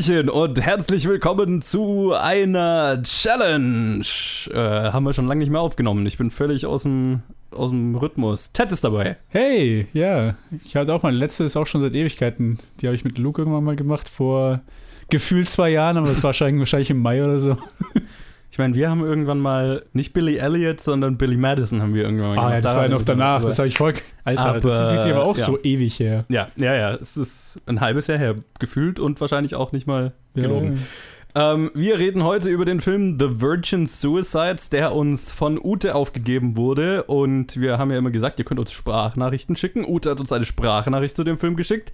Hallöchen und herzlich willkommen zu einer Challenge. Äh, haben wir schon lange nicht mehr aufgenommen. Ich bin völlig aus dem, aus dem Rhythmus. Ted ist dabei. Hey, ja. Ich hatte auch meine letzte, ist auch schon seit Ewigkeiten. Die habe ich mit Luke irgendwann mal gemacht, vor gefühlt zwei Jahren, aber das war wahrscheinlich, wahrscheinlich im Mai oder so. Ich meine, wir haben irgendwann mal nicht Billy Elliot, sondern Billy Madison haben wir irgendwann mal Ah, gemacht. ja, das war ja noch danach. Das habe ich voll. Alter, Aber, das fühlt sich aber auch ja. so ewig her. Ja, ja, ja. Es ist ein halbes Jahr her gefühlt und wahrscheinlich auch nicht mal gelogen. Ähm, wir reden heute über den Film The Virgin Suicides, der uns von Ute aufgegeben wurde. Und wir haben ja immer gesagt, ihr könnt uns Sprachnachrichten schicken. Ute hat uns eine Sprachnachricht zu dem Film geschickt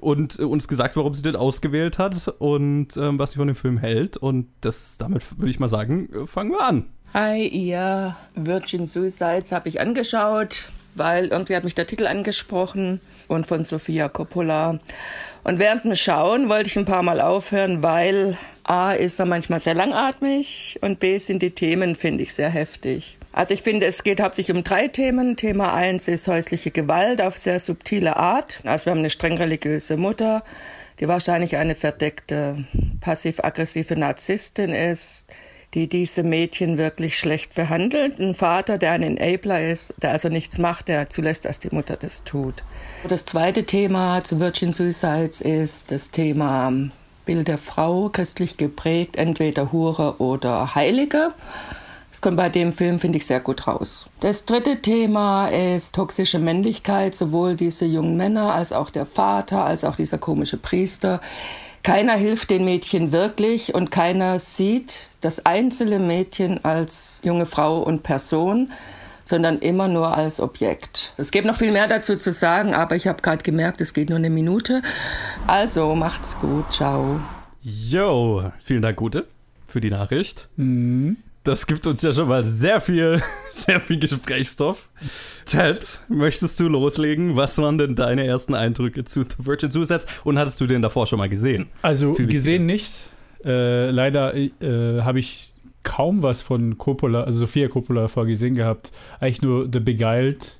und äh, uns gesagt, warum sie den ausgewählt hat und ähm, was sie von dem Film hält. Und das, damit würde ich mal sagen, äh, fangen wir an. Hi, ihr Virgin Suicides habe ich angeschaut, weil irgendwie hat mich der Titel angesprochen und von Sofia Coppola. Und während dem Schauen wollte ich ein paar Mal aufhören, weil A ist er manchmal sehr langatmig und B sind die Themen, finde ich, sehr heftig. Also ich finde, es geht hauptsächlich um drei Themen. Thema eins ist häusliche Gewalt auf sehr subtile Art. Also wir haben eine streng religiöse Mutter, die wahrscheinlich eine verdeckte passiv-aggressive Narzisstin ist, die diese Mädchen wirklich schlecht behandelt. Ein Vater, der ein Enabler ist, der also nichts macht, der zulässt, dass die Mutter das tut. Das zweite Thema zu Virgin Suicides ist das Thema Bild der Frau, christlich geprägt, entweder Hure oder Heilige. Das kommt bei dem Film, finde ich, sehr gut raus. Das dritte Thema ist toxische Männlichkeit, sowohl diese jungen Männer als auch der Vater, als auch dieser komische Priester. Keiner hilft den Mädchen wirklich und keiner sieht das einzelne Mädchen als junge Frau und Person, sondern immer nur als Objekt. Es gibt noch viel mehr dazu zu sagen, aber ich habe gerade gemerkt, es geht nur eine Minute. Also macht's gut, ciao. Yo, vielen Dank, Ute, für die Nachricht. Mhm. Das gibt uns ja schon mal sehr viel, sehr viel Gesprächsstoff. Ted, möchtest du loslegen? Was waren denn deine ersten Eindrücke zu The Virgin Suicides? Und hattest du den davor schon mal gesehen? Also gesehen nicht. Äh, leider äh, habe ich kaum was von Coppola, also Sofia Coppola vorgesehen gehabt. Eigentlich nur The Beguiled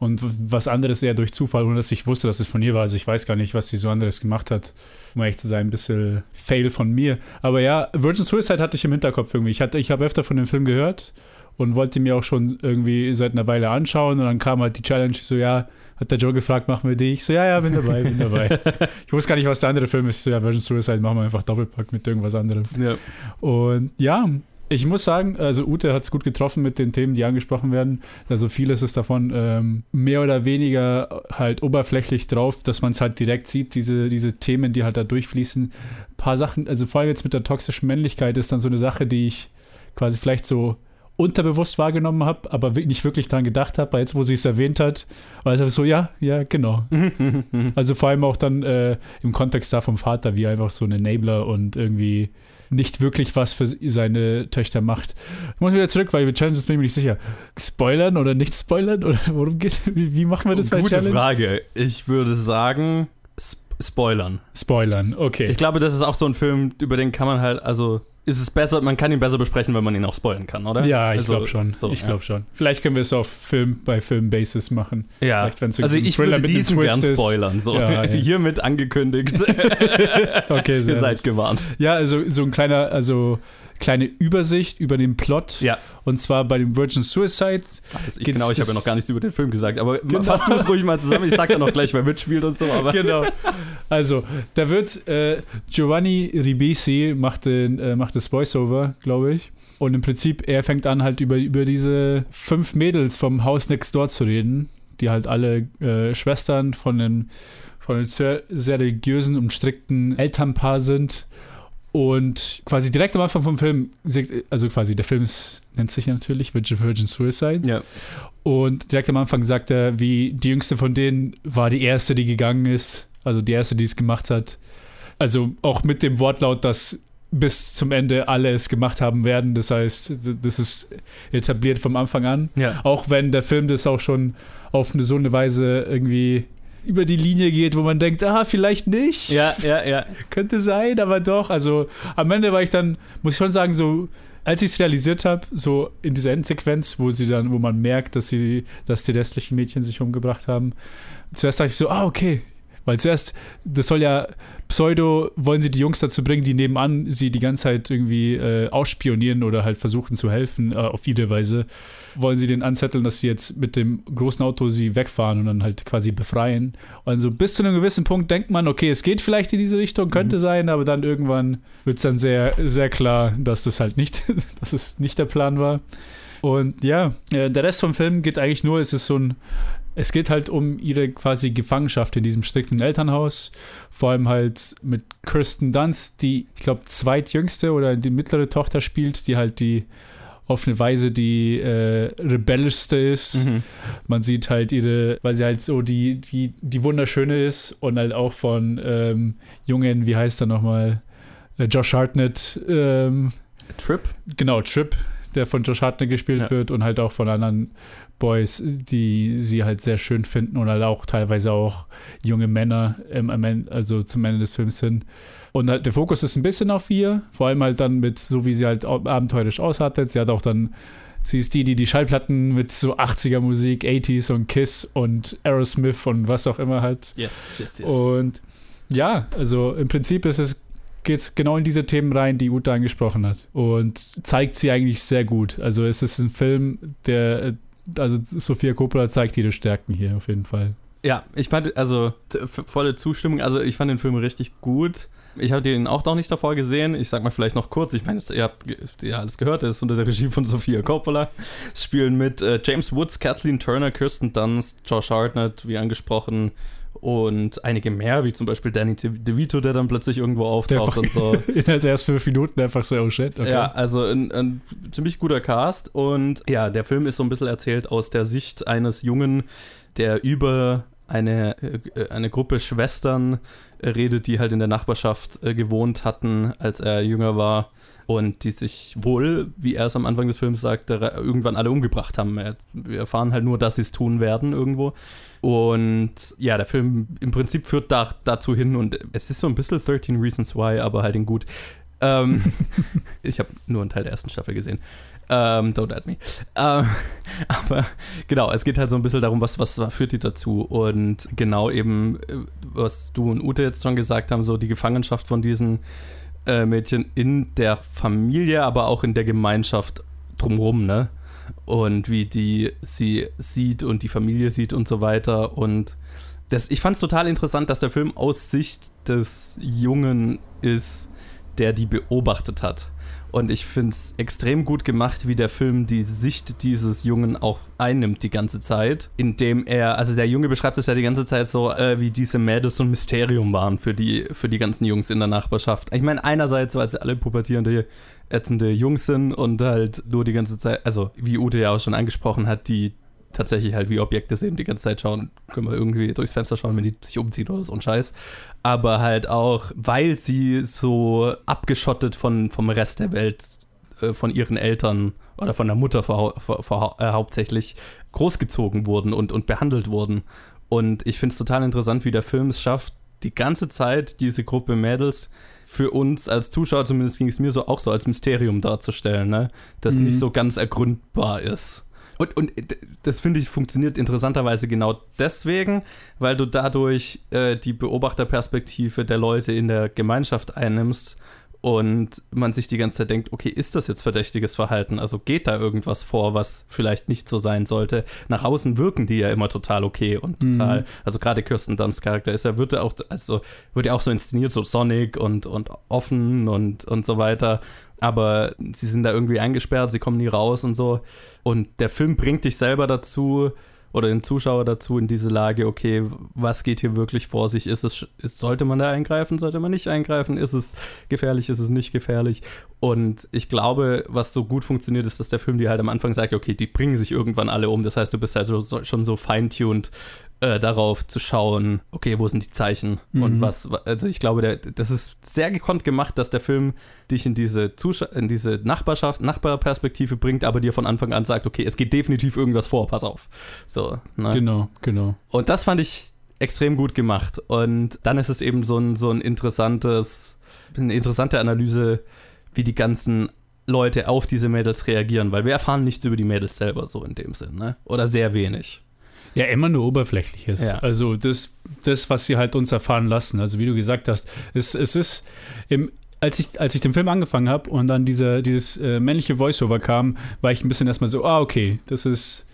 und w- was anderes eher durch Zufall, ohne dass ich wusste, dass es von ihr war. Also ich weiß gar nicht, was sie so anderes gemacht hat. Um ehrlich zu sein, ein bisschen Fail von mir. Aber ja, Virgin Suicide hatte ich im Hinterkopf irgendwie. Ich, hatte- ich habe öfter von dem Film gehört und wollte mir auch schon irgendwie seit einer Weile anschauen. Und dann kam halt die Challenge, so, ja, hat der Joe gefragt, machen wir die? Ich so, ja, ja, bin dabei, bin dabei. ich wusste gar nicht, was der andere Film ist. Ich so, ja, Virgin Suicide, machen wir einfach Doppelpack mit irgendwas anderem. Ja. Und ja, ich muss sagen, also Ute hat es gut getroffen mit den Themen, die angesprochen werden. Also vieles ist davon ähm, mehr oder weniger halt oberflächlich drauf, dass man es halt direkt sieht, diese, diese Themen, die halt da durchfließen. Ein paar Sachen, also vor allem jetzt mit der toxischen Männlichkeit ist dann so eine Sache, die ich quasi vielleicht so unterbewusst wahrgenommen habe, aber nicht wirklich dran gedacht habe, weil jetzt, wo sie es erwähnt hat, war es einfach so, ja, ja, genau. also vor allem auch dann äh, im Kontext da vom Vater, wie einfach so ein Enabler und irgendwie nicht wirklich was für seine Töchter macht. Ich muss wieder zurück, weil wir Challenges bin ich mir nicht sicher. Spoilern oder nicht spoilern? Oder worum geht Wie, wie machen wir das bei Gute Challenges? Frage. Ich würde sagen, sp spoilern. Spoilern, okay. Ich glaube, das ist auch so ein Film, über den kann man halt, also ist es besser, man kann ihn besser besprechen, wenn man ihn auch spoilern kann, oder? ja, ich Also, glaube schon. So, ich ja. glaube schon. Vielleicht können wir es auf Film bei Film-Basis machen. Ja, Vielleicht, wenn's also irgendwie ein ich Thriller würde diesen gern spoilern. So. Ja, ja. Hiermit angekündigt. Okay, Ihr sehr seid nice. gewarnt. Ja, also so ein kleiner, also kleine Übersicht über den Plot. Ja. Und zwar bei dem Virgin Suicide. Ach, das, ich, genau, ich habe ja noch gar nichts über den Film gesagt, aber Genau. fass du es ruhig mal zusammen. Ich sag dann noch gleich, wer mitspielt und so, aber. Genau. Also, da wird äh, Giovanni Ribisi macht, den, äh, macht das Voiceover, glaube ich. Und im Prinzip, er fängt an, halt über, über diese fünf Mädels vom Haus Next Door zu reden, die halt alle äh, Schwestern von einem, von einem sehr, sehr religiösen und strikten Elternpaar sind. Und quasi direkt am Anfang vom Film, also quasi der Film ist, nennt sich natürlich Virgin, Virgin Suicide. Ja. Und direkt am Anfang sagt er, wie die jüngste von denen war die erste, die gegangen ist. Also die erste, die es gemacht hat. Also auch mit dem Wortlaut, dass bis zum Ende alle es gemacht haben werden. Das heißt, das ist etabliert vom Anfang an. Ja. Auch wenn der Film das auch schon auf eine so eine Weise irgendwie über die Linie geht, wo man denkt, ah, vielleicht nicht. Ja, ja, ja. Könnte sein, aber doch. Also am Ende war ich dann, muss ich schon sagen, so, als ich es realisiert habe, so in dieser Endsequenz, wo sie dann, wo man merkt, dass sie, dass die restlichen Mädchen sich umgebracht haben, zuerst dachte ich so, ah, okay, Weil zuerst, das soll ja Pseudo, wollen sie die Jungs dazu bringen, die nebenan sie die ganze Zeit irgendwie äh, ausspionieren oder halt versuchen zu helfen, äh, auf jede Weise. Wollen sie den anzetteln, dass sie jetzt mit dem großen Auto sie wegfahren und dann halt quasi befreien. Und so bis zu einem gewissen Punkt denkt man, okay, es geht vielleicht in diese Richtung, könnte mhm. sein, aber dann irgendwann wird es dann sehr, sehr klar, dass das halt nicht, dass es nicht der Plan war. Und ja, äh, der Rest vom Film geht eigentlich nur, es ist so ein es geht halt um ihre quasi Gefangenschaft in diesem strikten Elternhaus. Vor allem halt mit Kirsten Dunst, die, ich glaube, zweitjüngste oder die mittlere Tochter spielt, die halt die auf eine Weise die äh, rebellischste ist. Mhm. Man sieht halt ihre, weil sie halt so die, die, die wunderschöne ist und halt auch von ähm, Jungen, wie heißt er nochmal? Äh, Josh Hartnett. Ähm, Trip? Genau, Trip, der von Josh Hartnett gespielt ja. wird und halt auch von anderen Boys, die sie halt sehr schön finden und halt auch teilweise auch junge Männer, ähm, also zum Ende des Films hin. Und halt der Fokus ist ein bisschen auf ihr, vor allem halt dann mit, so wie sie halt abenteuerisch aushattet. Sie hat auch dann, sie ist die, die die Schallplatten mit so 80er Musik, 80s und Kiss und Aerosmith und was auch immer hat. Yes, yes, yes. Und ja, also im Prinzip ist es geht es genau in diese Themen rein, die Uta angesprochen hat. Und zeigt sie eigentlich sehr gut. Also es ist ein Film, der also Sophia Coppola zeigt ihre Stärken hier auf jeden Fall. Ja, ich fand, also volle Zustimmung, also ich fand den Film richtig gut. Ich habe den auch noch nicht davor gesehen. Ich sag mal vielleicht noch kurz. Ich meine, ihr habt ja alles gehört. Er ist unter der Regie von Sophia Coppola. Spielen mit äh, James Woods, Kathleen Turner, Kirsten Dunst, Josh Hartnett, wie angesprochen, und einige mehr, wie zum Beispiel Danny DeVito, der dann plötzlich irgendwo auftaucht und so. In den ersten fünf Minuten einfach so, oh shit. Okay. Ja, also ein, ein, ziemlich guter Cast und ja, der Film ist so ein bisschen erzählt aus der Sicht eines Jungen, der über eine, äh, eine Gruppe Schwestern redet, die halt in der Nachbarschaft äh, gewohnt hatten, als er jünger war und die sich wohl, wie er es am Anfang des Films sagte, irgendwann alle umgebracht haben. Wir erfahren halt nur, dass sie es tun werden irgendwo. Und ja, der Film im Prinzip führt da, dazu hin und es ist so ein bisschen 13 Reasons Why, aber halt in gut. Ähm, ich habe nur einen Teil der ersten Staffel gesehen. Ähm, don't at me. Ähm, aber genau, es geht halt so ein bisschen darum, was, was führt die dazu. Und genau eben, äh, was du und Ute jetzt schon gesagt haben, so die Gefangenschaft von diesen äh, Mädchen in der Familie, aber auch in der Gemeinschaft drumherum, ne? Und wie die sie sieht und die Familie sieht und so weiter. Und das, ich fand es total interessant, dass der Film aus Sicht des Jungen ist, der die beobachtet hat. Und ich finde es extrem gut gemacht, wie der Film die Sicht dieses Jungen auch einnimmt die ganze Zeit, indem er, also der Junge beschreibt es ja die ganze Zeit so, äh, wie diese Mädels so ein Mysterium waren für die, für die ganzen Jungs in der Nachbarschaft. Ich meine, einerseits, weil sie alle pubertierende, ätzende Jungs sind und halt nur die ganze Zeit, also wie Ute ja auch schon angesprochen hat, die tatsächlich halt wie Objekte sehen, die ganze Zeit schauen, können wir irgendwie durchs Fenster schauen, wenn die sich umziehen oder so ein Scheiß. Aber halt auch, weil sie so abgeschottet von, vom Rest der Welt, äh, von ihren Eltern oder von der Mutter vor, vor, vor, äh, hauptsächlich großgezogen wurden und, und behandelt wurden. Und ich finde es total interessant, wie der Film es schafft, die ganze Zeit diese Gruppe Mädels für uns als Zuschauer, zumindest ging es mir so auch so, als Mysterium darzustellen, ne? das mhm. nicht so ganz ergründbar ist. Und, und das finde ich funktioniert interessanterweise genau deswegen, weil du dadurch äh, die Beobachterperspektive der Leute in der Gemeinschaft einnimmst und man sich die ganze Zeit denkt, okay, ist das jetzt verdächtiges Verhalten? Also geht da irgendwas vor, was vielleicht nicht so sein sollte? Nach außen wirken die ja immer total okay und mhm. total, mhm. also gerade Kirsten Dunst Charakter ist ja, wird ja auch, also wird ja auch so inszeniert, so Sonic und, und offen und, und so weiter aber sie sind da irgendwie eingesperrt, sie kommen nie raus und so. Und der Film bringt dich selber dazu oder den Zuschauer dazu in diese Lage, okay, was geht hier wirklich vor sich? Ist es, ist, sollte man da eingreifen, sollte man nicht eingreifen? Ist es gefährlich, ist es nicht gefährlich? Und ich glaube, was so gut funktioniert, ist, dass der Film dir halt am Anfang sagt, okay, die bringen sich irgendwann alle um. Das heißt, du bist also schon so feintuned äh, darauf zu schauen, okay, wo sind die Zeichen mhm. und was, also ich glaube, der, das ist sehr gekonnt gemacht, dass der Film dich in diese, Zusch in diese Nachbarschaft, Nachbarperspektive bringt, aber dir von Anfang an sagt, okay, es geht definitiv irgendwas vor, pass auf. So, ne? Genau, genau. Und das fand ich extrem gut gemacht. Und dann ist es eben so ein, so ein interessantes, eine interessante Analyse, wie die ganzen Leute auf diese Mädels reagieren, weil wir erfahren nichts über die Mädels selber so in dem Sinn, ne? Oder sehr wenig. Ja, immer nur Oberflächliches. Ja. Also das, das, was sie halt uns erfahren lassen. Also wie du gesagt hast, es, es ist im, als ich, als ich den Film angefangen habe und dann dieser, dieses äh, männliche Voiceover kam, war ich ein bisschen erstmal so, ah, okay, das ist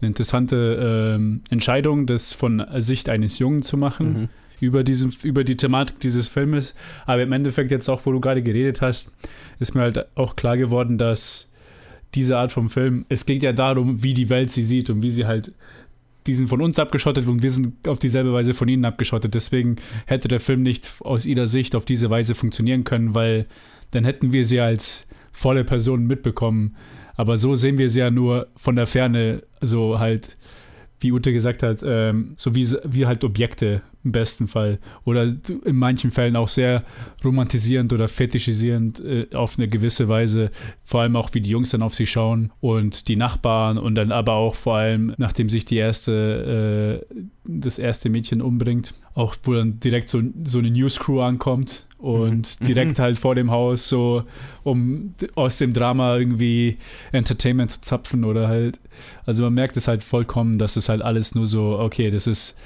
eine interessante ähm, Entscheidung, das von Sicht eines Jungen zu machen. Mhm. Über, diesen, über die Thematik dieses Filmes. Aber im Endeffekt, jetzt auch, wo du gerade geredet hast, ist mir halt auch klar geworden, dass diese Art von Film, es geht ja darum, wie die Welt sie sieht und wie sie halt die sind von uns abgeschottet und wir sind auf dieselbe Weise von ihnen abgeschottet. Deswegen hätte der Film nicht aus ihrer Sicht auf diese Weise funktionieren können, weil dann hätten wir sie als volle Person mitbekommen. Aber so sehen wir sie ja nur von der Ferne, so halt wie Ute gesagt hat, ähm, so wie, wie halt Objekte im besten Fall. Oder in manchen Fällen auch sehr romantisierend oder fetischisierend äh, auf eine gewisse Weise. Vor allem auch, wie die Jungs dann auf sie schauen und die Nachbarn und dann aber auch vor allem, nachdem sich die erste, äh, das erste Mädchen umbringt, auch wo dann direkt so, so eine News-Crew ankommt und mhm. direkt mhm. halt vor dem Haus so, um aus dem Drama irgendwie Entertainment zu zapfen oder halt, also man merkt es halt vollkommen, dass es halt alles nur so, okay, das ist,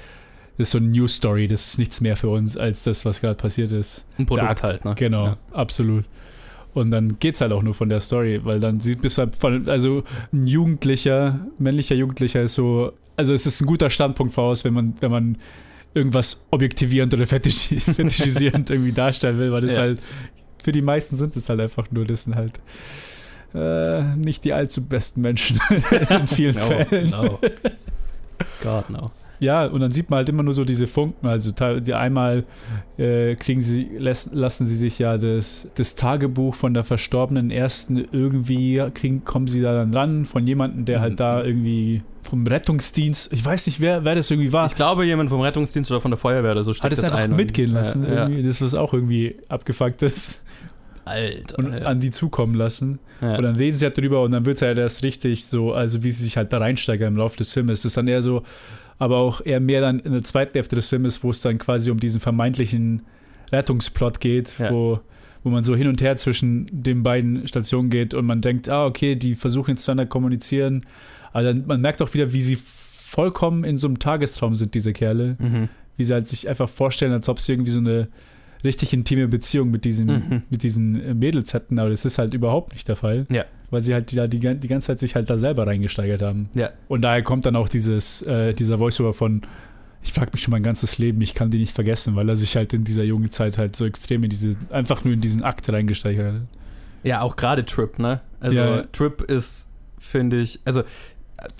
das ist so eine News Story, das ist nichts mehr für uns als das, was gerade passiert ist. Ein Produkt halt, ne? Genau, ja. absolut. Und dann geht es halt auch nur von der Story, weil dann sieht bis halt von, also ein Jugendlicher, männlicher Jugendlicher ist so, also es ist ein guter Standpunkt voraus, wenn man, wenn man irgendwas objektivierend oder fetisch, fetischisierend irgendwie darstellen will, weil das ja. halt für die meisten sind es halt einfach nur, das sind halt äh, nicht die allzu besten Menschen in vielen no, Fällen. No. God, no. Ja, und dann sieht man halt immer nur so diese Funken. Also die einmal äh, kriegen sie, lassen sie sich ja das, das Tagebuch von der verstorbenen ersten irgendwie, kriegen, kommen sie da dann ran von jemandem, der halt mhm. da irgendwie vom Rettungsdienst, ich weiß nicht, wer, wer das irgendwie war. Ich glaube, jemand vom Rettungsdienst oder von der Feuerwehr oder so steht Hat es einfach ein mitgehen lassen. Ja, ja. Das, was auch irgendwie abgefuckt ist. Alter. Und an die zukommen lassen. Ja. Und dann reden sie halt drüber und dann wird es halt erst richtig so, also wie sie sich halt da reinsteigern im Laufe des Filmes. Das ist dann eher so, aber auch eher mehr dann in der zweiten Hälfte des Filmes, wo es dann quasi um diesen vermeintlichen Rettungsplot geht, ja. wo, wo man so hin und her zwischen den beiden Stationen geht und man denkt, ah, okay, die versuchen jetzt zueinander kommunizieren. Aber dann, man merkt auch wieder, wie sie vollkommen in so einem Tagestraum sind, diese Kerle. Mhm. Wie sie halt sich einfach vorstellen, als ob sie irgendwie so eine richtig intime Beziehung mit, diesem, mhm. mit diesen äh, Mädels hätten, aber das ist halt überhaupt nicht der Fall. Ja. Weil sie halt die, die, die ganze Zeit sich halt da selber reingesteigert haben. Ja. Und daher kommt dann auch dieses, äh, dieser Voiceover von, ich frage mich schon mein ganzes Leben, ich kann die nicht vergessen, weil er sich halt in dieser jungen Zeit halt so extrem in diese, einfach nur in diesen Akt reingesteigert hat. Ja, auch gerade Trip, ne? Also ja. Trip ist, finde ich, also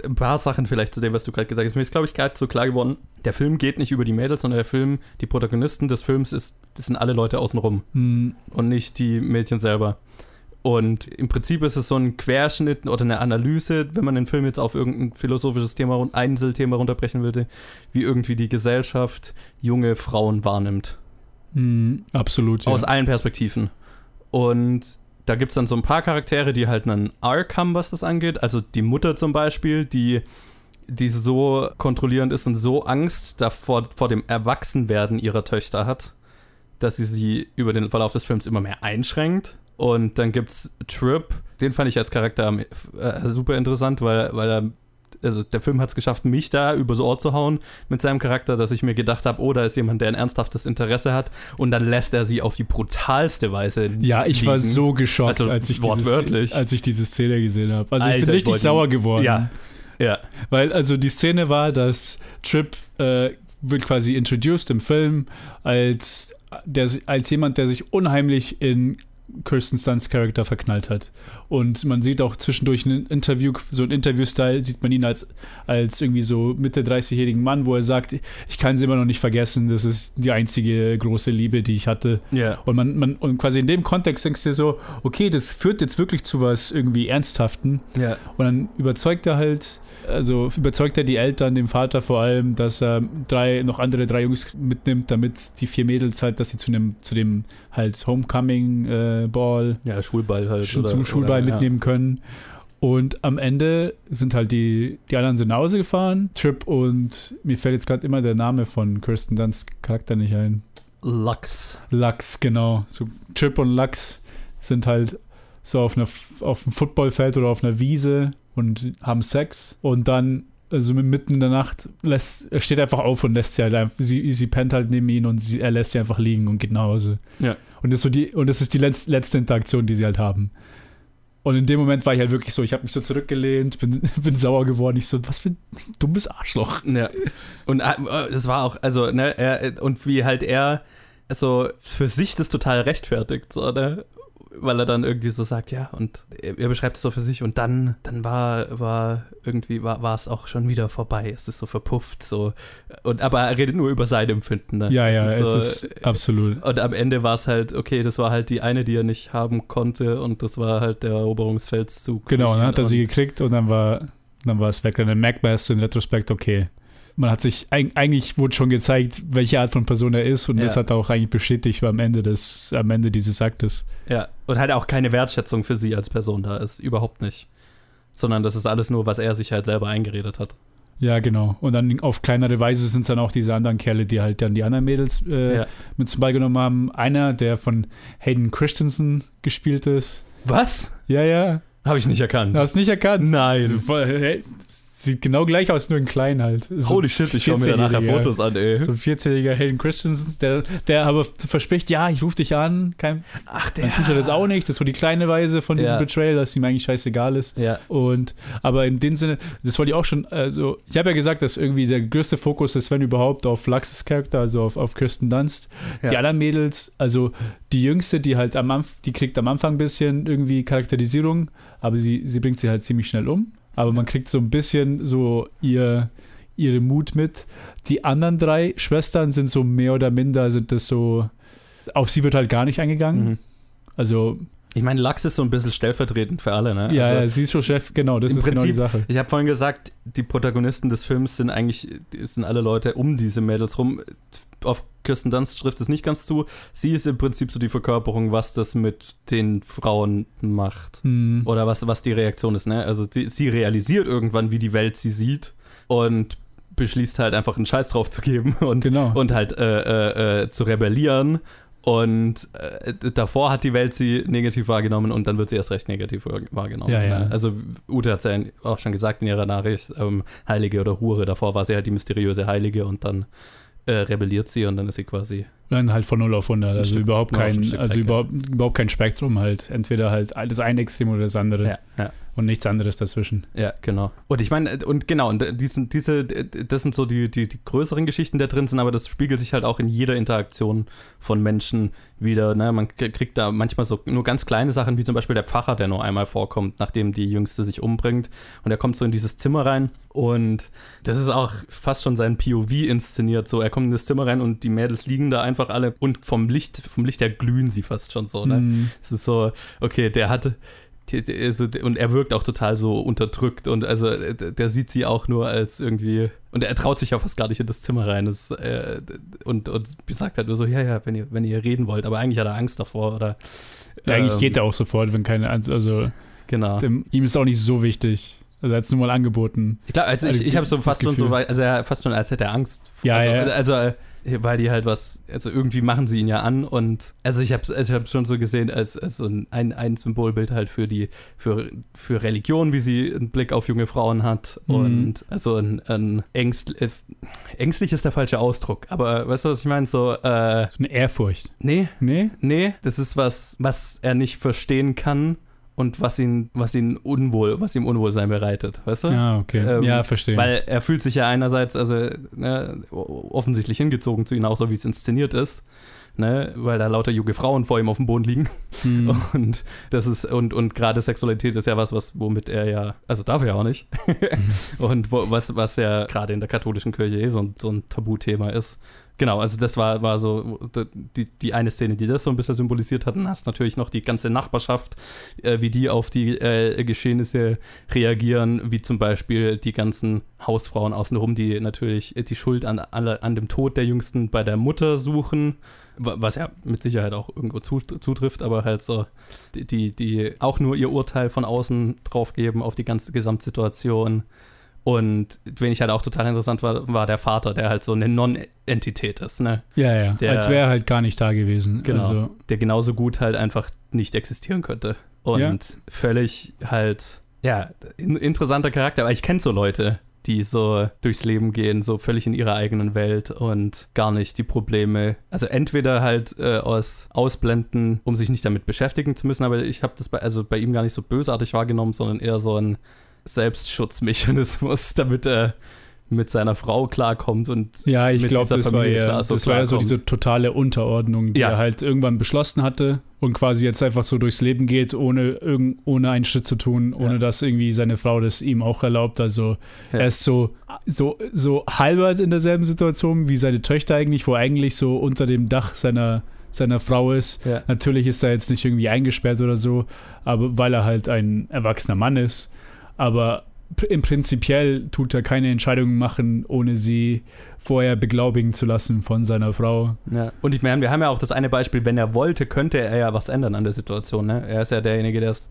ein paar Sachen vielleicht zu dem, was du gerade gesagt hast. Mir ist, glaube ich, gerade so klar geworden, der Film geht nicht über die Mädels, sondern der Film, die Protagonisten des Films ist, das sind alle Leute außenrum mhm. und nicht die Mädchen selber. Und im Prinzip ist es so ein Querschnitt oder eine Analyse, wenn man den Film jetzt auf irgendein philosophisches Thema und Einzelthema runterbrechen würde, wie irgendwie die Gesellschaft junge Frauen wahrnimmt. Mhm, absolut. Aus ja. allen Perspektiven. Und da gibt es dann so ein paar Charaktere, die halt einen Arc haben, was das angeht. Also die Mutter zum Beispiel, die, die so kontrollierend ist und so Angst davor, vor dem Erwachsenwerden ihrer Töchter hat, dass sie sie über den Verlauf des Films immer mehr einschränkt. Und dann gibt es Trip, den fand ich als Charakter äh, super interessant, weil, weil er also der Film hat es geschafft, mich da übers Ohr zu hauen mit seinem Charakter, dass ich mir gedacht habe, oh, da ist jemand, der ein ernsthaftes Interesse hat und dann lässt er sie auf die brutalste Weise. Ja, ich liegen. war so geschockt, also, als, ich wortwörtlich. Diese, als ich diese Szene gesehen habe. Also Alter, ich bin richtig ich sauer geworden. Ja. Ja. Weil, also die Szene war, dass Trip äh, wird quasi introduced im Film als, der, als jemand, der sich unheimlich in Kirsten Stunts Charakter verknallt hat. Und man sieht auch zwischendurch ein Interview, so ein Interview-Style, sieht man ihn als, als irgendwie so Mitte 30-jährigen Mann, wo er sagt, ich kann sie immer noch nicht vergessen, das ist die einzige große Liebe, die ich hatte. Yeah. Und man, man, und quasi in dem Kontext denkst du dir so, okay, das führt jetzt wirklich zu was irgendwie Ernsthaften. Yeah. Und dann überzeugt er halt, also überzeugt er die Eltern, den Vater vor allem, dass er drei, noch andere drei Jungs mitnimmt, damit die vier Mädels halt, dass sie zu dem, zu dem halt Homecoming-Ball. Äh, ja, Schulball halt. Sch oder, zum Schulball oder, mitnehmen ja. können. Und am Ende sind halt die, die anderen sind nach Hause gefahren. Trip und mir fällt jetzt gerade immer der Name von Kirsten Dunst Charakter nicht ein. Lux. Lux, genau. So Trip und Lux sind halt so auf, einer, auf einem Footballfeld oder auf einer Wiese und haben Sex. Und dann also mitten in der Nacht, lässt, er steht einfach auf und lässt sie halt einfach, sie, sie pennt halt neben ihn und sie, er lässt sie einfach liegen und geht nach Hause. Ja. Und das, ist so die, und das ist die letzte, Interaktion, die sie halt haben. Und in dem Moment war ich halt wirklich so, ich habe mich so zurückgelehnt, bin, bin sauer geworden. Ich so, was für ein dummes Arschloch. Ja. Und äh, das war auch, also, ne, er, und wie halt er so für sich das total rechtfertigt, so, ne? Weil er dann irgendwie so sagt, ja, und er, er beschreibt es so für sich und dann, dann war, war irgendwie, war, war es auch schon wieder vorbei. Es ist so verpufft, so. Und, aber er redet nur über sein Empfinden. Ne? Ja, ja, es ist, so, es ist absolut. Und am Ende war es halt, okay, das war halt die eine, die er nicht haben konnte und das war halt der Eroberungsfeldzug. Genau, dann hat er sie gekriegt und dann war, dann war es weg. Und dann merkt man erst in Retrospekt, okay, man hat sich, eigentlich wurde schon gezeigt, welche Art von Person er ist und Ja. das hat er auch eigentlich bestätigt am Ende des, am Ende dieses Aktes. Ja, und halt auch keine Wertschätzung für sie als Person da ist, überhaupt nicht. Sondern das ist alles nur, was er sich halt selber eingeredet hat. Ja, genau. Und dann auf kleinere Weise sind es dann auch diese anderen Kerle, die halt dann die anderen Mädels äh, Ja. mit zum Ball genommen haben. Einer, der von Hayden Christensen gespielt ist. Was? Ja, ja. Habe ich nicht erkannt. Hast du nicht erkannt? Nein. Hey, Sieht genau gleich aus, nur in klein halt. So Holy shit, ich schaue mir nachher 14-Jähriger. Fotos an, ey. So ein 14-jähriger Hayden Christensen, der, der aber verspricht, ja, ich rufe dich an. Kein, Ach, dann tut er das auch nicht. Das ist so die kleine Weise von diesem Ja. Betrayal, dass ihm eigentlich scheißegal ist. Ja, Und aber in dem Sinne, das wollte ich auch schon, also ich habe ja gesagt, dass irgendwie der größte Fokus ist, wenn überhaupt, auf Luxes Charakter, also auf, auf Kirsten Dunst. Die Ja. anderen Mädels, also die jüngste, die halt am Anfang, die kriegt am Anfang ein bisschen irgendwie Charakterisierung, aber sie, sie bringt sie halt ziemlich schnell um. Aber man kriegt so ein bisschen so ihr, ihre Mut mit. Die anderen drei Schwestern sind so mehr oder minder, sind das so, auf sie wird halt gar nicht eingegangen. Mhm. Also, Ich meine, Lachs ist so ein bisschen stellvertretend für alle, ne? ja, also, ja, sie ist schon Chef, genau, das ist genau die Prinzip- Sache. Ich habe vorhin gesagt, die Protagonisten des Films sind eigentlich, sind alle Leute um diese Mädels rum. Auf Kirsten Dunst trifft es nicht ganz zu. Sie ist im Prinzip so die Verkörperung, was das mit den Frauen macht. Hm. Oder was, was die Reaktion ist, ne? Also sie, sie realisiert irgendwann, wie die Welt sie sieht und beschließt halt einfach einen Scheiß drauf zu geben und, Genau. und halt äh, äh, äh, zu rebellieren. Und äh, davor hat die Welt sie negativ wahrgenommen und dann wird sie erst recht negativ wahr- wahrgenommen. Ja, ja. ne? Also Ute hat es ja auch schon gesagt in ihrer Nachricht, ähm, Heilige oder Hure. Davor war sie halt die mysteriöse Heilige und dann äh, rebelliert sie und dann ist sie quasi. Dann halt von 0 auf 100. Ein Also Stück- überhaupt ja, ein kein, Stück also überhaupt, überhaupt kein Spektrum halt. Entweder halt das eine Extrem oder das andere. ja. Und nichts anderes dazwischen. Ja, genau. Und ich meine, und genau, und die sind, diese, das sind so die, die, die größeren Geschichten, die da drin sind, aber das spiegelt sich halt auch in jeder Interaktion von Menschen wieder. Ne? Man kriegt da manchmal so nur ganz kleine Sachen, wie zum Beispiel der Pfarrer, der nur einmal vorkommt, nachdem die Jüngste sich umbringt. Und er kommt so in dieses Zimmer rein und das ist auch fast schon sein POV inszeniert. So, er kommt in das Zimmer rein und die Mädels liegen da einfach alle und vom Licht, vom Licht her glühen sie fast schon so. Ne? Hm. Es ist so, okay, der hatte. Also, und er wirkt auch total so unterdrückt und also der sieht sie auch nur als irgendwie und er traut sich ja fast gar nicht in das Zimmer rein das, äh, und, und sagt halt nur so ja ja wenn ihr wenn ihr reden wollt aber eigentlich hat er Angst davor oder Ja, eigentlich ähm, geht er auch sofort, wenn keine, also genau dem, ihm ist auch nicht so wichtig. Also er hat es nur mal angeboten. ich glaub, also ich, ich habe so fast schon so also er fast schon als hätte er Angst Ja, also, ja. also äh, weil die halt was, also irgendwie machen sie ihn ja an und also ich habe also ich habe schon so gesehen als, als so ein, ein, ein Symbolbild halt für die für, für Religion, wie sie einen Blick auf junge Frauen hat Mhm. und also ein, ein ängst, äh, ängstlich ist der falsche Ausdruck, aber weißt du was ich meine so äh, So eine Ehrfurcht. nee Nee? nee das ist was was er nicht verstehen kann und was ihn was ihn unwohl was ihm Unwohlsein bereitet, weißt du? Ja, okay. Ähm, ja, verstehe. Weil er fühlt sich ja einerseits, also ne, offensichtlich hingezogen zu ihnen, auch so wie es inszeniert ist. Ne, weil da lauter junge Frauen vor ihm auf dem Boden liegen. Hm. Und das ist, und, und gerade Sexualität ist ja was, was, womit er ja, also darf er ja auch nicht. und wo, was, was ja gerade in der katholischen Kirche eh so, ein- so ein Tabuthema ist. Genau, also das war, war so die, die eine Szene, die das so ein bisschen symbolisiert hat. Und hast natürlich noch die ganze Nachbarschaft, äh, wie die auf die äh, Geschehnisse reagieren, wie zum Beispiel die ganzen Hausfrauen außenrum, die natürlich die Schuld an, an, an dem Tod der Jüngsten bei der Mutter suchen, was ja mit Sicherheit auch irgendwo zu, zutrifft, aber halt so, die, die, auch nur ihr Urteil von außen drauf geben auf die ganze Gesamtsituation. Und wen ich halt auch total interessant war, war der Vater, der halt so eine Non-Entität ist, ne? ja, ja. der- Als wäre er halt gar nicht da gewesen. Genau. Also, der genauso gut halt einfach nicht existieren könnte. Und Ja. völlig halt, ja, in, interessanter Charakter. Aber ich kenne so Leute, die so durchs Leben gehen, so völlig in ihrer eigenen Welt und gar nicht die Probleme. Also entweder halt äh, aus Ausblenden, um sich nicht damit beschäftigen zu müssen, aber ich habe das bei, also bei ihm gar nicht so bösartig wahrgenommen, sondern eher so ein Selbstschutzmechanismus, damit er mit seiner Frau klarkommt und ja, ich glaube, das war ja, so das war ja so diese totale Unterordnung, die ja. er halt irgendwann beschlossen hatte und quasi jetzt einfach so durchs Leben geht, ohne irgend, ohne einen Schritt zu tun, ohne ja. dass irgendwie seine Frau das ihm auch erlaubt. Also ja. er ist so so so halbert in derselben Situation wie seine Töchter eigentlich, wo er eigentlich so unter dem Dach seiner seiner Frau ist. Natürlich ist er jetzt nicht irgendwie eingesperrt oder so, aber weil er halt ein erwachsener Mann ist. Aber im Prinzipiell tut er keine Entscheidungen machen, ohne sie vorher beglaubigen zu lassen von seiner Frau. Ja. Und ich meine, wir haben ja auch das eine Beispiel, wenn er wollte, könnte er ja was ändern an der Situation. Ne? Er ist ja derjenige, der es,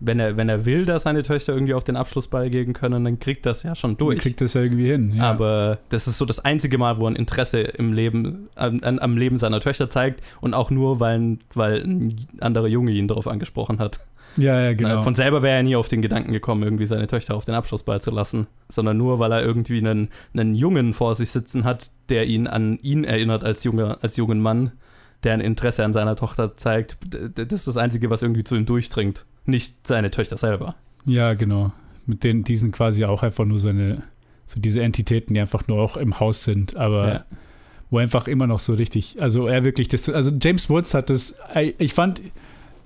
wenn er, wenn er will, dass seine Töchter irgendwie auf den Abschlussball gehen können, dann kriegt das ja schon durch. Kriegt das ja irgendwie hin. Ja. Aber das ist so das einzige Mal, wo er ein Interesse im Leben, am, am Leben seiner Töchter zeigt und auch nur, weil, weil ein anderer Junge ihn darauf angesprochen hat. Ja, ja, genau. Von selber wäre er nie auf den Gedanken gekommen, irgendwie seine Töchter auf den Abschlussball zu lassen, sondern nur, weil er irgendwie einen, einen Jungen vor sich sitzen hat, der ihn an ihn erinnert als, Junge, als jungen Mann, der ein Interesse an seiner Tochter zeigt. Das ist das Einzige, was irgendwie zu ihm durchdringt, nicht seine Töchter selber. Ja, genau. Mit denen, die sind quasi auch einfach nur seine, so diese Entitäten, die einfach nur auch im Haus sind, aber ja. wo einfach immer noch so richtig, also er wirklich das, also James Woods hat das, ich fand,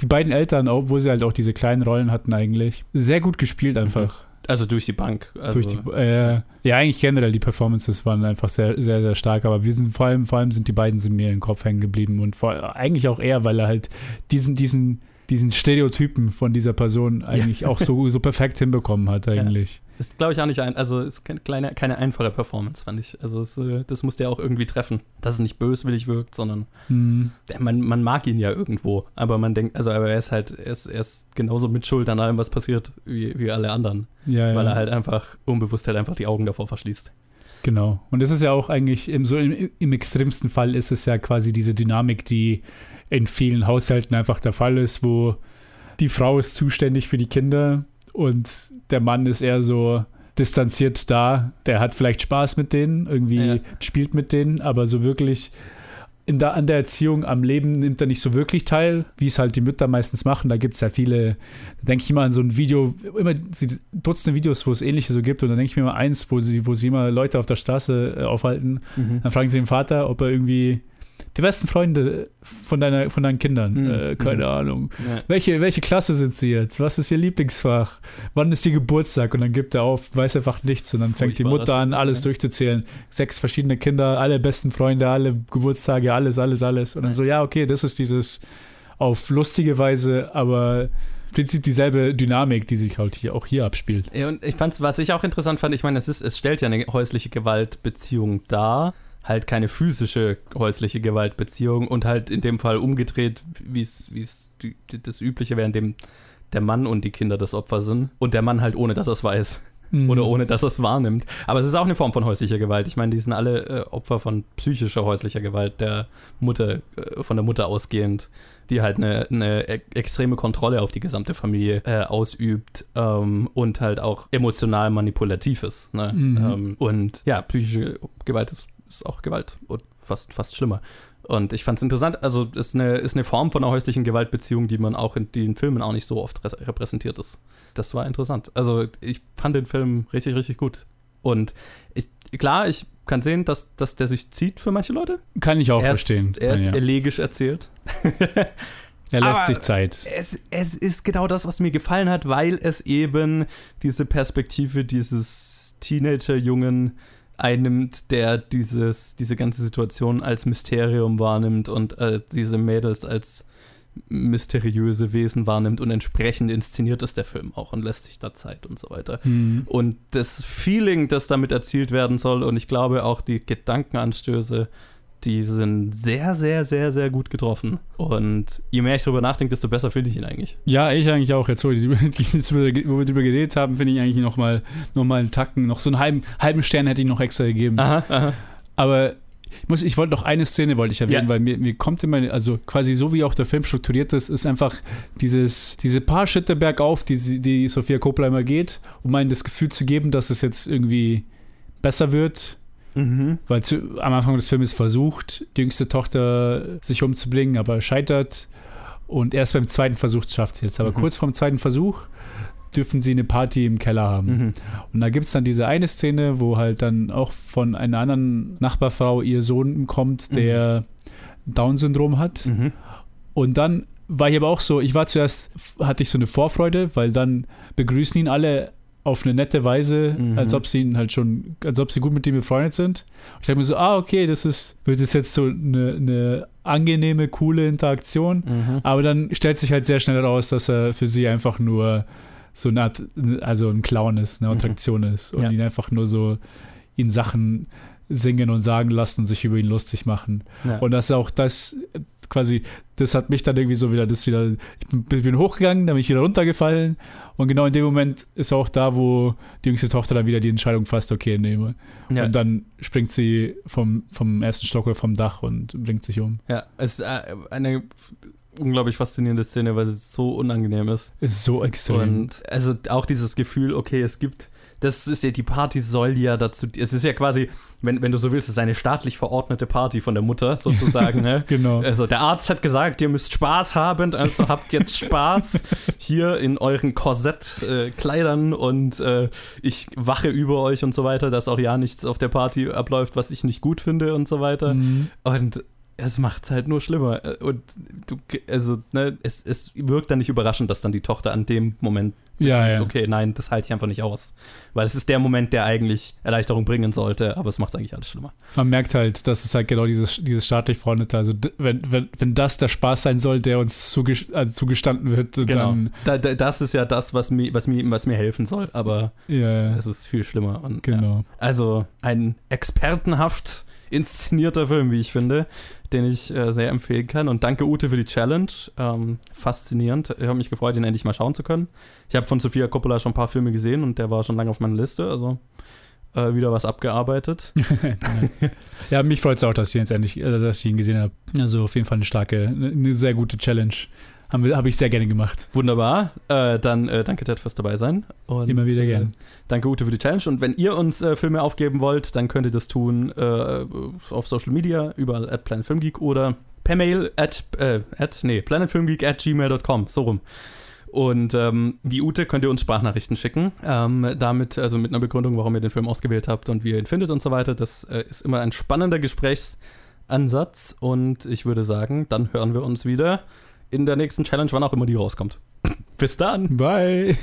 die beiden Eltern, obwohl sie halt auch diese kleinen Rollen hatten eigentlich, sehr gut gespielt mhm. einfach. Also durch die Bank. Also. Durch die, äh, ja, eigentlich generell die Performances waren einfach sehr, sehr, sehr stark, aber wir sind vor allem, vor allem sind die beiden sind mir im Kopf hängen geblieben und vor, eigentlich auch er, weil er halt diesen, diesen, diesen Stereotypen von dieser Person eigentlich ja. auch so, so perfekt hinbekommen hat eigentlich. Ja. Ist, glaube ich, auch nicht ein, also ist keine, kleine, keine einfache Performance, fand ich. Also es, äh, das muss der auch irgendwie treffen, dass es nicht böswillig wirkt, sondern mhm. man, man mag ihn ja irgendwo, aber man denkt, also aber er ist halt, er ist, er ist genauso mit Schuld an allem, was passiert, wie, wie alle anderen. Ja, weil er halt einfach unbewusst halt einfach die Augen davor verschließt. Genau. Und es ist ja auch eigentlich, im, so im, im extremsten Fall ist es ja quasi diese Dynamik, die in vielen Haushalten einfach der Fall ist, wo die Frau ist zuständig für die Kinder und der Mann ist eher so distanziert da. Der hat vielleicht Spaß mit denen, irgendwie ja. spielt mit denen, aber so wirklich in der, an der Erziehung, am Leben nimmt er nicht so wirklich teil, wie es halt die Mütter meistens machen. Da gibt es ja viele, da denke ich immer an so ein Video, immer Dutzende Videos, wo es ähnliche so gibt. Und dann denke ich mir mal eins, wo sie, wo sie immer Leute auf der Straße äh, aufhalten. Mhm. Dann fragen sie den Vater, ob er irgendwie die besten Freunde von, deiner, von deinen Kindern. Mhm. Äh, keine mhm. Ahnung. Ja. Welche, welche Klasse sind sie jetzt? Was ist ihr Lieblingsfach? Wann ist ihr Geburtstag? Und dann gibt er auf, weiß einfach nichts. Und dann fängt Furchtbar die Mutter an, alles ja. durchzuzählen. Sechs verschiedene Kinder, alle besten Freunde, alle Geburtstage, alles, alles, alles. Und dann so, ja, okay, das ist dieses auf lustige Weise, aber im Prinzip dieselbe Dynamik, die sich halt hier auch hier abspielt. Ja, und ich fand, was ich auch interessant fand, ich meine, es ist, es stellt ja eine häusliche Gewaltbeziehung dar halt keine physische häusliche Gewaltbeziehung und halt in dem Fall umgedreht, wie es das Übliche wäre, in dem der Mann und die Kinder das Opfer sind und der Mann halt ohne, dass er es weiß. Mhm. Oder ohne, dass er es wahrnimmt. Aber es ist auch eine Form von häuslicher Gewalt. Ich meine, die sind alle äh, Opfer von psychischer häuslicher Gewalt der Mutter, äh, von der Mutter ausgehend, die halt eine, eine e extreme Kontrolle auf die gesamte Familie äh, ausübt ähm, und halt auch emotional manipulativ ist. Ne? Mhm. Ähm, und ja, psychische Gewalt ist ist auch Gewalt und fast, fast schlimmer. Und ich fand es interessant, also ist eine, ist eine Form von einer häuslichen Gewaltbeziehung, die man auch in den Filmen auch nicht so oft repräsentiert ist. Das war interessant. Also ich fand den Film richtig, richtig gut. Und ich, klar, ich kann sehen, dass, dass der sich zieht für manche Leute. Kann ich auch er verstehen. er ist ja. elegisch erzählt. er lässt Aber sich Zeit. Es, es ist genau das, was mir gefallen hat, weil es eben diese Perspektive dieses Teenager-Jungen einnimmt, der dieses, diese ganze Situation als Mysterium wahrnimmt und äh, diese Mädels als mysteriöse Wesen wahrnimmt und entsprechend inszeniert ist der Film auch und lässt sich da Zeit und so weiter. Mhm. Und das Feeling, das damit erzielt werden soll und ich glaube auch die Gedankenanstöße, die sind sehr, sehr, sehr, sehr gut getroffen. Und je mehr ich darüber nachdenke, desto besser finde ich ihn eigentlich. Ja, ich eigentlich auch. Jetzt, wo, wir darüber geredet haben, finde ich eigentlich nochmal noch mal einen Tacken, noch so einen halben, halben Stern hätte ich noch extra gegeben. Aha, aha. Aber ich, muss, ich wollte noch eine Szene wollte ich erwähnen, ja. weil mir, mir kommt immer, also quasi so wie auch der Film strukturiert ist, ist einfach dieses, diese paar Schritte bergauf, die, die Sophia Coppola immer geht, um einem das Gefühl zu geben, dass es jetzt irgendwie besser wird. Mhm. Weil zu, am Anfang des Films versucht, die jüngste Tochter sich umzubringen, aber scheitert. Und erst beim zweiten Versuch schafft sie jetzt. Aber mhm. kurz vorm zweiten Versuch dürfen sie eine Party im Keller haben. Mhm. Und da gibt es dann diese eine Szene, wo halt dann auch von einer anderen Nachbarfrau ihr Sohn kommt, der mhm. Down-Syndrom hat. Mhm. Und dann war ich aber auch so, ich war zuerst, hatte ich so eine Vorfreude, weil dann begrüßen ihn alle auf eine nette Weise, mhm. als ob sie ihn halt schon, als ob sie gut mit ihm befreundet sind. Und ich dachte mir so, ah, okay, das ist, wird es jetzt so eine, eine angenehme, coole Interaktion. Mhm. Aber dann stellt sich halt sehr schnell raus, dass er für sie einfach nur so eine Art, also ein Clown ist, eine mhm. Attraktion mhm. ist und ja. ihn einfach nur so ihn Sachen singen und sagen lassen und sich über ihn lustig machen. Ja. Und das ist auch das quasi, das hat mich dann irgendwie so wieder, das wieder, ich bin hochgegangen, dann bin ich wieder runtergefallen und genau in dem Moment ist auch da, wo die jüngste Tochter dann wieder die Entscheidung fasst, okay, nehme. Ja. Und dann springt sie vom, vom ersten Stock oder vom Dach und bringt sich um. Ja, es ist äh, eine unglaublich faszinierende Szene, weil es so unangenehm ist. Ist so extrem. Und also auch dieses Gefühl, okay, es gibt das ist ja, die Party soll ja dazu, es ist ja quasi, wenn, wenn du so willst, es ist eine staatlich verordnete Party von der Mutter sozusagen. ne? genau. Also der Arzt hat gesagt, ihr müsst Spaß haben, also habt jetzt Spaß hier in euren Korsettkleidern äh, und äh, ich wache über euch und so weiter, dass auch ja nichts auf der Party abläuft, was ich nicht gut finde und so weiter. Mhm. Und es macht es halt nur schlimmer. Äh, und du, also, ne, es, es wirkt dann nicht überraschend, dass dann die Tochter an dem Moment ja, ja. okay, nein, das halte ich einfach nicht aus. Weil es ist der Moment, der eigentlich Erleichterung bringen sollte, aber es macht es eigentlich alles schlimmer. Man merkt halt, dass es halt genau dieses, dieses staatlich Freundete, also wenn, wenn, wenn das der Spaß sein soll, der uns zugest also zugestanden wird, genau. dann. Da, da, das ist ja das, was mir, was, mir, was mir helfen soll, aber ja, es ist viel schlimmer. Und, genau. Also ein expertenhaft inszenierter Film, wie ich finde, den ich äh, sehr empfehlen kann. Und danke Ute für die Challenge. Ähm, faszinierend. Ich habe mich gefreut, ihn endlich mal schauen zu können. Ich habe von Sofia Coppola schon ein paar Filme gesehen und der war schon lange auf meiner Liste. Also äh, wieder was abgearbeitet. ja, mich freut es auch, dass ich, jetzt endlich, äh, dass ich ihn gesehen habe. Also auf jeden Fall eine starke, eine sehr gute Challenge. Habe hab ich sehr gerne gemacht. Wunderbar. Äh, dann äh, danke Ted fürs dabei sein. Und, Immer wieder gerne. Äh, danke Ute für die Challenge. Und wenn ihr uns äh, Filme aufgeben wollt, dann könnt ihr das tun äh, auf Social Media, überall at planetfilmgeek oder per Mail at, äh, at nee, planetfilmgeek at gmail.com, so rum. Und ähm, die Ute könnt ihr uns Sprachnachrichten schicken. Ähm, damit, also mit einer Begründung, warum ihr den Film ausgewählt habt und wie ihr ihn findet und so weiter. Das äh, ist immer ein spannender Gesprächsansatz. Und ich würde sagen, dann hören wir uns wieder in der nächsten Challenge, wann auch immer die rauskommt. Bis dann. Bye.